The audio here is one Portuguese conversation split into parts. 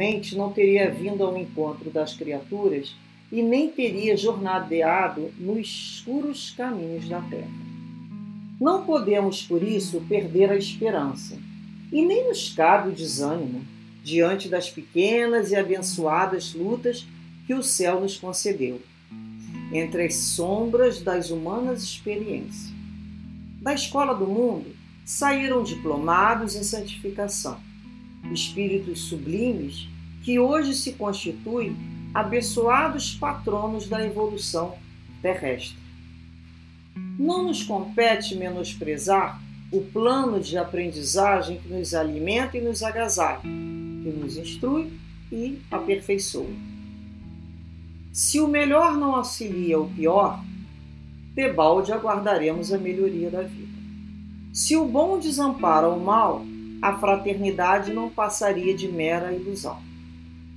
naturalmente não teria vindo ao encontro das criaturas e nem teria jornadeado nos escuros caminhos da terra. Não podemos, por isso, perder a esperança, e nem nos cabe o desânimo diante das pequenas e abençoadas lutas que o céu nos concedeu, entre as sombras das humanas experiências. Da escola do mundo saíram diplomados em santificação, espíritos sublimes que hoje se constituem abençoados patronos da evolução terrestre. Não nos compete menosprezar o plano de aprendizagem que nos alimenta e nos agasalha, que nos instrui e aperfeiçoa. Se o melhor não auxilia o pior, debalde aguardaremos a melhoria da vida. Se o bom desampara o mal, a fraternidade não passaria de mera ilusão.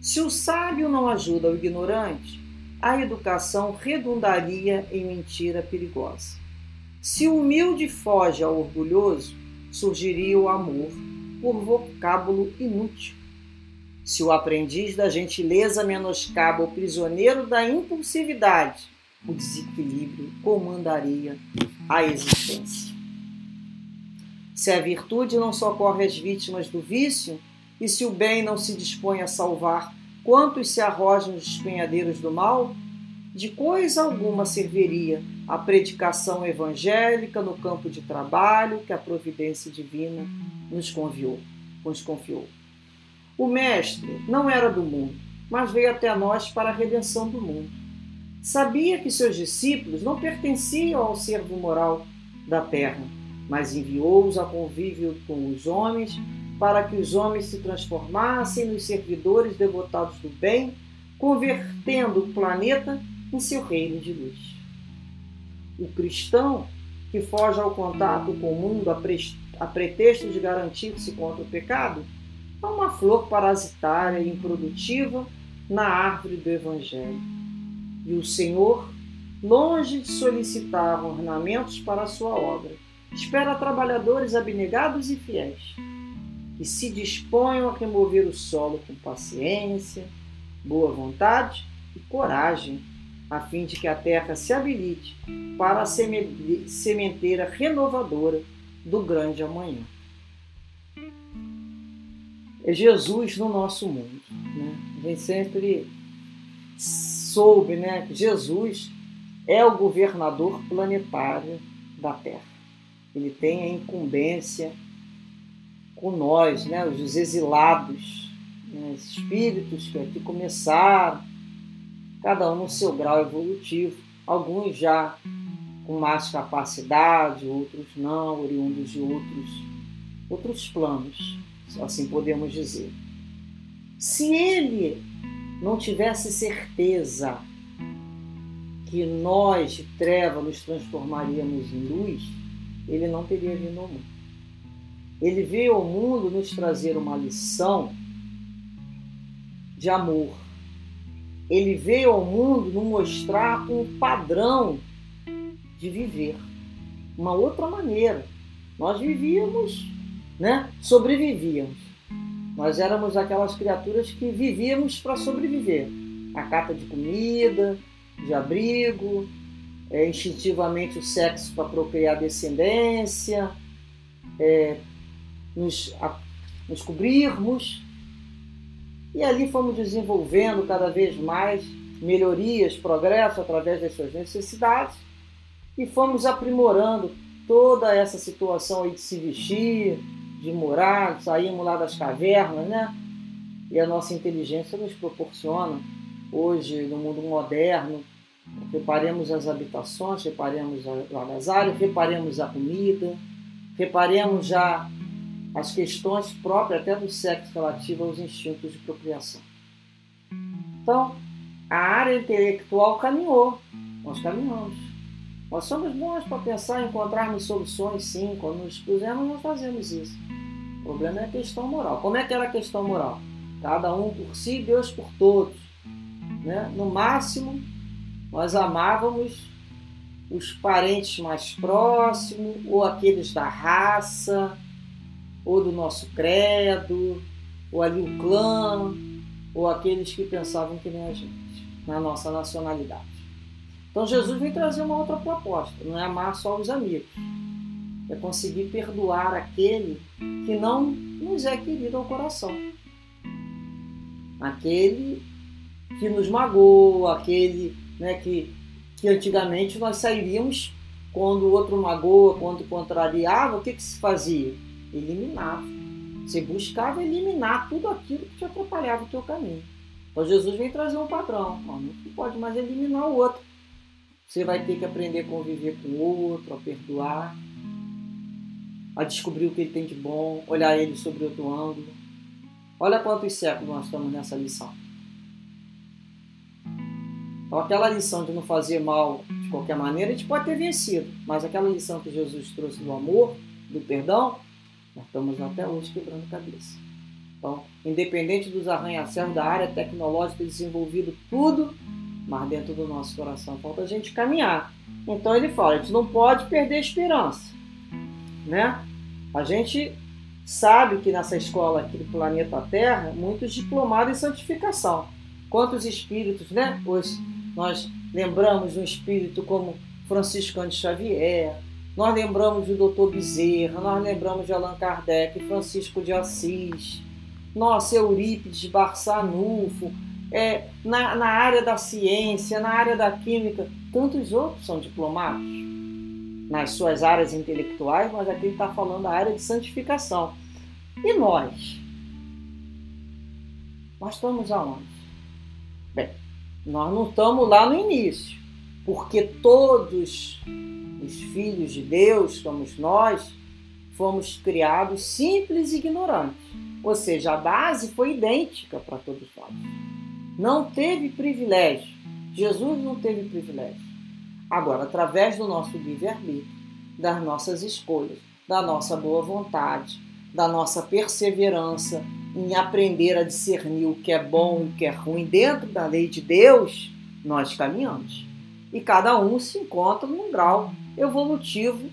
Se o sábio não ajuda o ignorante, a educação redundaria em mentira perigosa. Se o humilde foge ao orgulhoso, surgiria o amor por vocábulo inútil. Se o aprendiz da gentileza menoscaba o prisioneiro da impulsividade, o desequilíbrio comandaria a existência. Se a virtude não socorre as vítimas do vício, e se o bem não se dispõe a salvar quantos se arrojam nos despenhadeiros do mal, de coisa alguma serviria a predicação evangélica no campo de trabalho que a providência divina nos confiou. Nos confiou. O Mestre não era do mundo, mas veio até nós para a redenção do mundo. Sabia que seus discípulos não pertenciam ao servo moral da terra, mas enviou-os a convívio com os homens para que os homens se transformassem nos servidores devotados do bem, convertendo o planeta em seu reino de luz. O cristão que foge ao contato com o mundo a, pretexto de garantir-se contra o pecado é uma flor parasitária e improdutiva na árvore do Evangelho. E o Senhor, longe de solicitar ornamentos para a sua obra, espera trabalhadores abnegados e fiéis que se disponham a remover o solo com paciência, boa vontade e coragem, a fim de que a terra se habilite para a sementeira renovadora do grande amanhã. É Jesus no nosso mundo. Né? A gente sempre soube né, que Jesus é o governador planetário da Terra. Ele tem a incumbência com nós, né, os exilados, né, espíritos que aqui começaram, cada um no seu grau evolutivo, alguns já com mais capacidade, outros não, oriundos de outros, outros planos, assim podemos dizer. Se ele não tivesse certeza que nós de treva nos transformaríamos em luz, ele não teria vindo ao mundo. Ele veio ao mundo nos trazer uma lição de amor. Ele veio ao mundo nos mostrar um padrão de viver, uma outra maneira. Nós vivíamos, né? Sobrevivíamos. Nós éramos aquelas criaturas que vivíamos para sobreviver. A cata de comida, de abrigo, é, instintivamente o sexo para procriar descendência, é, nos, a, nos cobrirmos. E ali fomos desenvolvendo cada vez mais melhorias, progresso através das suas necessidades e fomos aprimorando toda essa situação aí de se vestir, de morar, saímos lá das cavernas, né? E a nossa inteligência nos proporciona hoje no mundo moderno reparemos as habitações, reparemos o agasalho, reparemos a comida, reparemos já as questões próprias até do sexo relativas aos instintos de procriação. Então, a área intelectual caminhou, nós caminhamos. Nós somos bons para pensar em encontrarmos soluções, sim. Quando nos pusemos, nós fazemos isso. O problema é a questão moral. Como é que era a questão moral? Cada um por si, Deus por todos. Né? No máximo, nós amávamos os parentes mais próximos ou aqueles da raça, ou do nosso credo, ou ali o clã, ou aqueles que pensavam que nem a gente, na nossa nacionalidade. Então Jesus vem trazer uma outra proposta, não é amar só os amigos, é conseguir perdoar aquele que não nos é querido ao coração. Aquele que nos magoou, aquele né, que, que antigamente nós sairíamos quando o outro magoa, quando contrariava, o que, que se fazia? Eliminava. Você buscava eliminar tudo aquilo que te atrapalhava o teu caminho. Então Jesus vem trazer um padrão. Não pode mais eliminar o outro. Você vai ter que aprender a conviver com o outro, a perdoar, a descobrir o que ele tem de bom, olhar ele sobre outro ângulo. Olha quantos séculos nós estamos nessa lição. Então, aquela lição de não fazer mal de qualquer maneira, a gente pode ter vencido, mas aquela lição que Jesus trouxe do amor, do perdão, nós estamos até hoje quebrando cabeça. Então, independente dos arranha-céus da área tecnológica desenvolvido tudo, mas dentro do nosso coração falta a gente caminhar. Então ele fala, a gente não pode perder a esperança, né? A gente sabe que nessa escola aqui do planeta Terra, muitos diplomados em santificação. Quantos espíritos, né? Pois nós lembramos um espírito como Francisco de Xavier, nós lembramos do Dr. Bezerra, nós lembramos de Allan Kardec, Francisco de Assis, nossa, Eurípides Barçanufo, é, na, na área da ciência, na área da química, tantos outros são diplomados nas suas áreas intelectuais, mas aqui está falando da área de santificação. E nós? Nós estamos aonde? Nós não estamos lá no início, porque todos os filhos de Deus, somos nós, fomos criados simples e ignorantes. Ou seja, a base foi idêntica para todos nós não teve privilégio. Jesus não teve privilégio. Agora, através do nosso livre-arbítrio, das nossas escolhas, da nossa boa vontade, da nossa perseverança em aprender a discernir o que é bom e o que é ruim dentro da lei de Deus, nós caminhamos. E cada um se encontra num grau evolutivo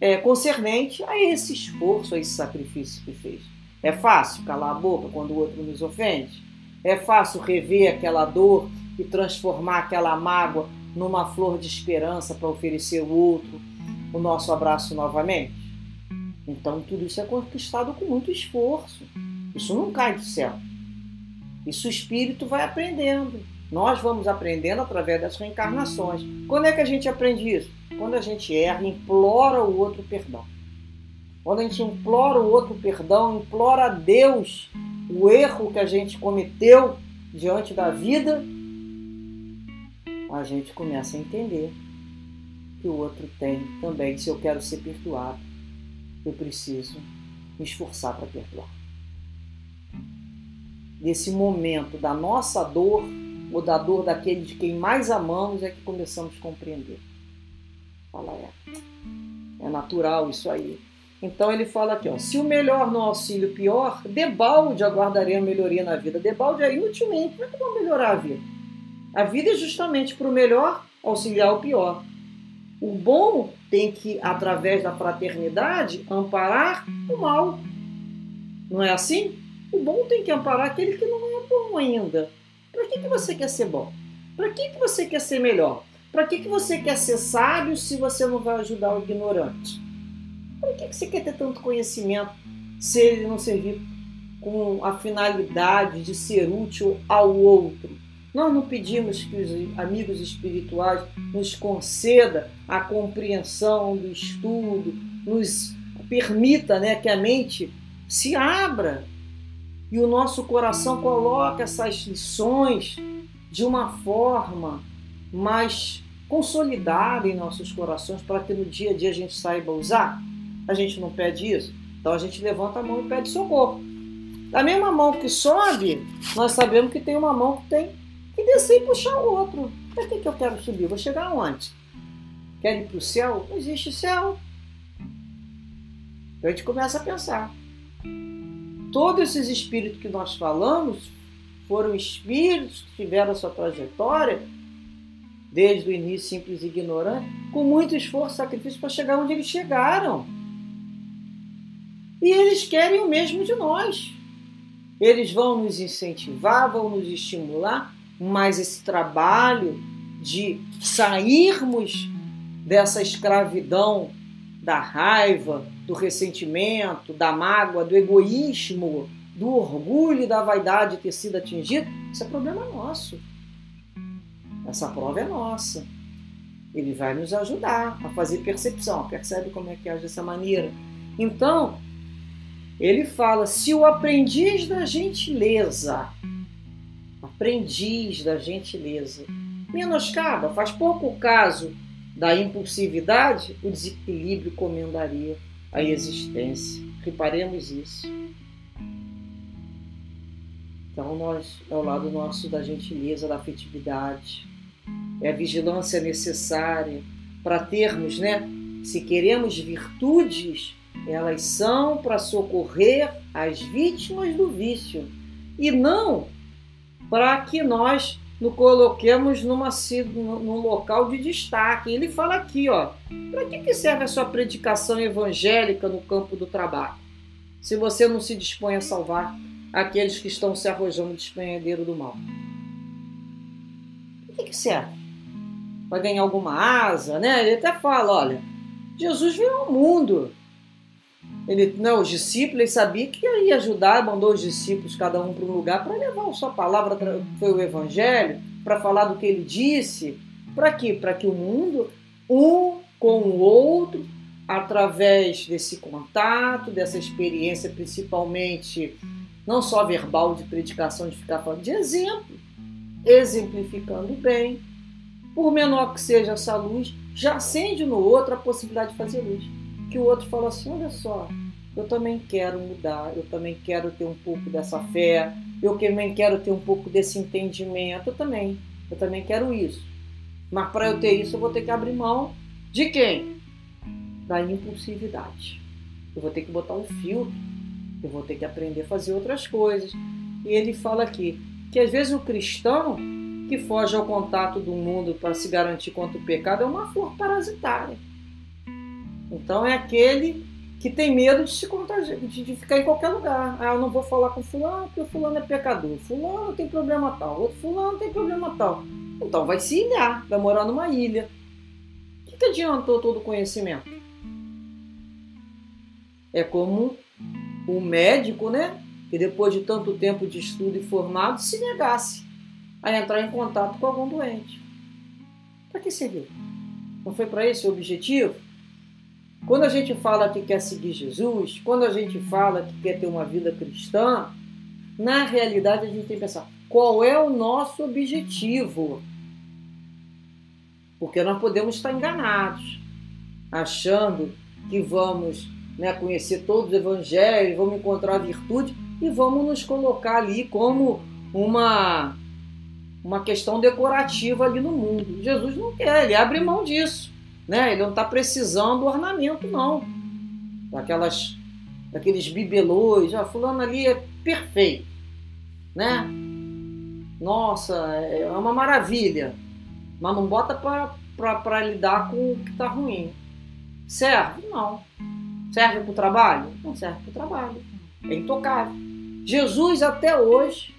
é, concernente a esse esforço, a esse sacrifício que fez. É fácil calar a boca quando o outro nos ofende? É fácil rever aquela dor e transformar aquela mágoa numa flor de esperança para oferecer ao outro o nosso abraço novamente? Então, tudo isso é conquistado com muito esforço. Isso não cai do céu. Isso o espírito vai aprendendo. Nós vamos aprendendo através das reencarnações. Quando é que a gente aprende isso? Quando a gente erra, implora o outro perdão. Quando a gente implora o outro perdão, implora a Deus o erro que a gente cometeu diante da vida, a gente começa a entender que o outro tem também. Se eu quero ser perdoado, eu preciso me esforçar para perdoar. Nesse momento da nossa dor, ou da dor daquele de quem mais amamos, é que começamos a compreender. Fala, é. É natural isso aí. Então ele fala aqui, ó, se o melhor no auxílio pior, debalde aguardarei a melhoria na vida. Debalde é inutilmente, como é que eu vou melhorar a vida? A vida é justamente para o melhor auxiliar o pior. O bom tem que, através da fraternidade, amparar o mal. Não é assim? O bom tem que amparar aquele que não é bom ainda. Para que, que você quer ser bom? Para que, que você quer ser melhor? Para que, que você quer ser sábio se você não vai ajudar o ignorante? Por que você quer ter tanto conhecimento se ele não servir com a finalidade de ser útil ao outro? Nós não pedimos que os amigos espirituais nos conceda a compreensão do estudo, nos permita né, que a mente se abra e o nosso coração coloque essas lições de uma forma mais consolidada em nossos corações para que no dia a dia a gente saiba usar a gente não pede isso? Então a gente levanta a mão e pede socorro. Da mesma mão que sobe, nós sabemos que tem uma mão que tem que descer e puxar o outro. Para que, que eu quero subir? vou chegar aonde? Quero ir para o céu? Não existe céu. Então a gente começa a pensar. Todos esses espíritos que nós falamos foram espíritos que tiveram sua trajetória desde o início simples e ignorante, com muito esforço e sacrifício para chegar onde eles chegaram. E eles querem o mesmo de nós. eles vão nos incentivar, vão nos estimular, mas esse trabalho de sairmos dessa escravidão da raiva, do ressentimento, da mágoa, do egoísmo, do orgulho e da vaidade ter sido atingido, isso é problema nosso. Essa prova é nossa. Ele vai nos ajudar a fazer percepção. Percebe como é que age dessa maneira? Então, ele fala: se o aprendiz da gentileza, aprendiz da gentileza, menoscaba, faz pouco caso da impulsividade, o desequilíbrio comendaria a existência. Reparemos isso. Então, nós, ao lado nosso da gentileza, da afetividade, é a vigilância necessária para termos, né? Se queremos virtudes, elas são para socorrer as vítimas do vício e não para que nós nos coloquemos numa, num local de destaque. Ele fala aqui, ó, para que, que serve a sua predicação evangélica no campo do trabalho? Se você não se dispõe a salvar aqueles que estão se arrojando de despenhadeiro do mal. Para que, que serve? Para ganhar alguma asa, né? Ele até fala, olha, Jesus veio ao mundo ele, não, os discípulos, ele sabia que ia ajudar, mandou os discípulos, cada um para um lugar, para levar a sua palavra, foi o evangelho, para falar do que ele disse. Para quê? Para que o mundo, um com o outro, através desse contato, dessa experiência, principalmente não só verbal de predicação, de ficar falando de exemplo, exemplificando bem, por menor que seja essa luz, já acende no outro a possibilidade de fazer luz que o outro fala assim: olha só, eu também quero mudar, eu também quero ter um pouco dessa fé, eu também quero ter um pouco desse entendimento, eu também, eu também quero isso. Mas para eu ter isso, eu vou ter que abrir mão de quem? Da impulsividade. Eu vou ter que botar um filtro, eu vou ter que aprender a fazer outras coisas. E ele fala aqui que às vezes o cristão que foge ao contato do mundo para se garantir contra o pecado é uma flor parasitária. Então é aquele que tem medo de se contagiar, de ficar em qualquer lugar. Ah, eu não vou falar com fulano porque o fulano é pecador. Fulano tem problema tal, outro fulano tem problema tal. Então vai se ilhar, vai morar numa ilha. O que, que adiantou todo o conhecimento? É como o médico, né? Que depois de tanto tempo de estudo e formado se negasse a entrar em contato com algum doente. Para que serviu? Não foi para esse o objetivo? Quando a gente fala que quer seguir Jesus, quando a gente fala que quer ter uma vida cristã, na realidade a gente tem que pensar qual é o nosso objetivo. Porque nós podemos estar enganados, achando que vamos né, conhecer todos os evangelhos, vamos encontrar virtude e vamos nos colocar ali como uma, uma questão decorativa ali no mundo. Jesus não quer, ele abre mão disso. Né? Ele não está precisando do ornamento, não. Daquelas, daqueles bibelôs. Ah, fulano ali é perfeito. Né? Nossa, é uma maravilha. Mas não bota para lidar com o que está ruim. Serve? Não. Serve para o trabalho? Não serve para o trabalho. É intocável. Jesus até hoje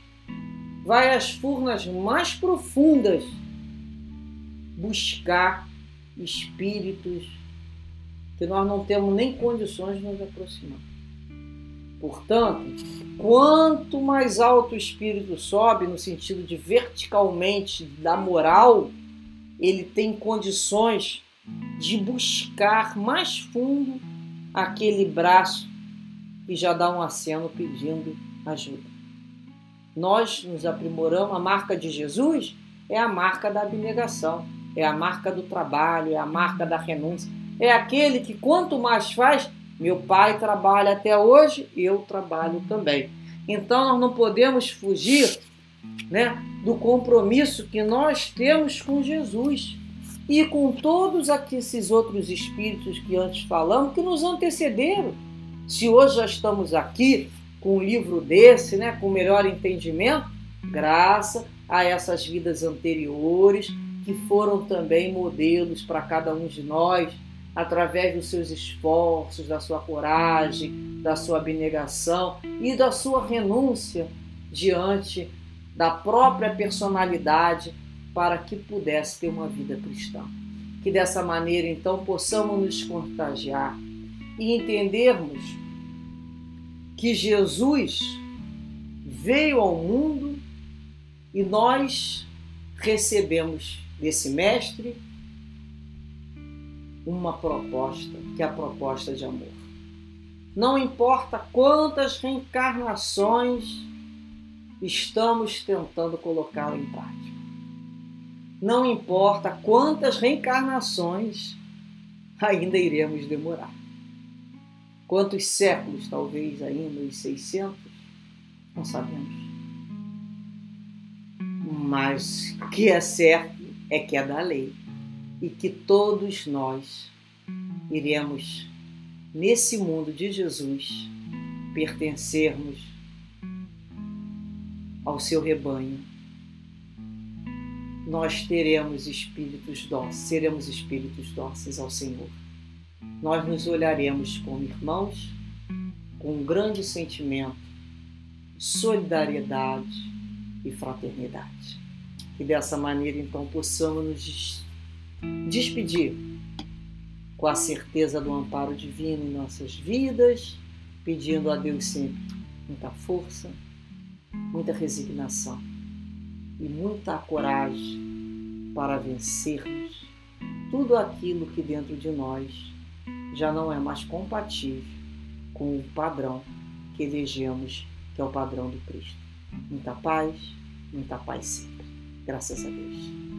vai às furnas mais profundas buscar espíritos que nós não temos nem condições de nos aproximar. Portanto, quanto mais alto o espírito sobe, no sentido de verticalmente da moral, ele tem condições de buscar mais fundo aquele braço que já dá um aceno pedindo ajuda. Nós nos aprimoramos, a marca de Jesus é a marca da abnegação é a marca do trabalho, é a marca da renúncia. É aquele que quanto mais faz, meu pai trabalha até hoje, eu trabalho também. Então nós não podemos fugir né, do compromisso que nós temos com Jesus e com todos esses outros espíritos que antes falamos, que nos antecederam. Se hoje já estamos aqui com um livro desse, né, com melhor entendimento, graças a essas vidas anteriores, que foram também modelos para cada um de nós, através dos seus esforços, da sua coragem, da sua abnegação e da sua renúncia diante da própria personalidade para que pudesse ter uma vida cristã. Que dessa maneira, então, possamos nos contagiar e entendermos que Jesus veio ao mundo e nós recebemos desse Mestre uma proposta, que é a proposta de amor. Não importa quantas reencarnações estamos tentando colocá-la em prática. Não importa quantas reencarnações ainda iremos demorar. Quantos séculos, talvez ainda os 600, não sabemos. Mas o que é certo é que é da lei e que todos nós iremos, nesse mundo de Jesus, pertencermos ao seu rebanho. Nós teremos espíritos dóceis, seremos espíritos dóceis ao Senhor. Nós nos olharemos como irmãos, com um grande sentimento de solidariedade e fraternidade. E dessa maneira, então, possamos nos despedir com a certeza do amparo divino em nossas vidas, pedindo a Deus sempre muita força, muita resignação e muita coragem para vencermos tudo aquilo que dentro de nós já não é mais compatível com o padrão que elegemos, que é o padrão do Cristo. Muita paz, muita paz sempre. Graças a Deus.